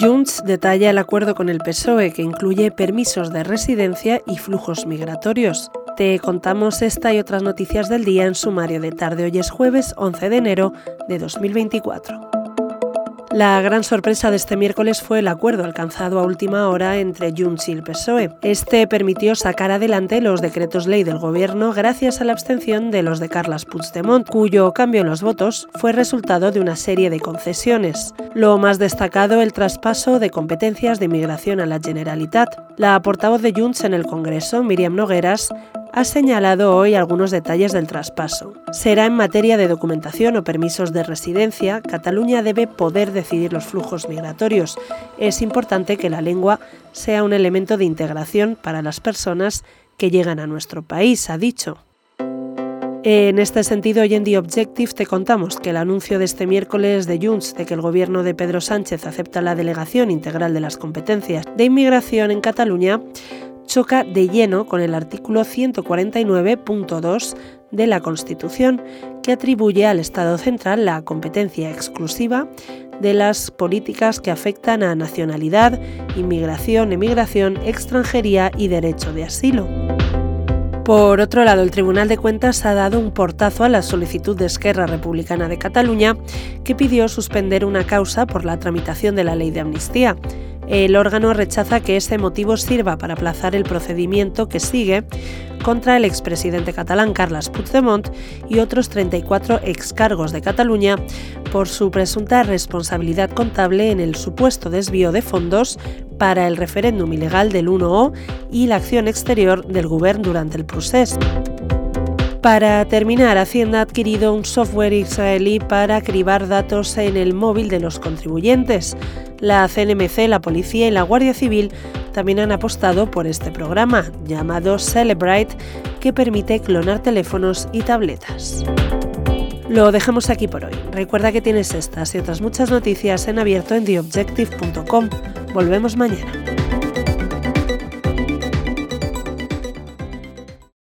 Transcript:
Junts detalla el acuerdo con el PSOE que incluye permisos de residencia y flujos migratorios. Te contamos esta y otras noticias del día en sumario de tarde. Hoy es jueves 11 de enero de 2024. La gran sorpresa de este miércoles fue el acuerdo alcanzado a última hora entre Junts y el PSOE. Este permitió sacar adelante los decretos ley del gobierno gracias a la abstención de los de Carles Puigdemont, cuyo cambio en los votos fue resultado de una serie de concesiones. Lo más destacado, el traspaso de competencias de inmigración a la Generalitat. La portavoz de Junts en el Congreso, Miriam Nogueras, ha señalado hoy algunos detalles del traspaso. Será en materia de documentación o permisos de residencia, Cataluña debe poder decidir los flujos migratorios. Es importante que la lengua sea un elemento de integración para las personas que llegan a nuestro país, ha dicho. En este sentido, hoy en The Objective te contamos que el anuncio de este miércoles de Junts de que el gobierno de Pedro Sánchez acepta la delegación integral de las competencias de inmigración en Cataluña choca de lleno con el artículo 149.2 de la Constitución, que atribuye al Estado central la competencia exclusiva de las políticas que afectan a nacionalidad, inmigración, emigración, extranjería y derecho de asilo. Por otro lado, el Tribunal de Cuentas ha dado un portazo a la solicitud de Esquerra Republicana de Cataluña, que pidió suspender una causa por la tramitación de la ley de amnistía. El órgano rechaza que ese motivo sirva para aplazar el procedimiento que sigue contra el expresidente catalán Carles Puigdemont y otros 34 excargos de Cataluña por su presunta responsabilidad contable en el supuesto desvío de fondos para el referéndum ilegal del 1O y la acción exterior del gobierno durante el proceso. Para terminar, Hacienda ha adquirido un software israelí para cribar datos en el móvil de los contribuyentes. La CNMC, la Policía y la Guardia Civil también han apostado por este programa, llamado Celebrite, que permite clonar teléfonos y tabletas. Lo dejamos aquí por hoy. Recuerda que tienes estas y otras muchas noticias en abierto en theobjective.com. Volvemos mañana.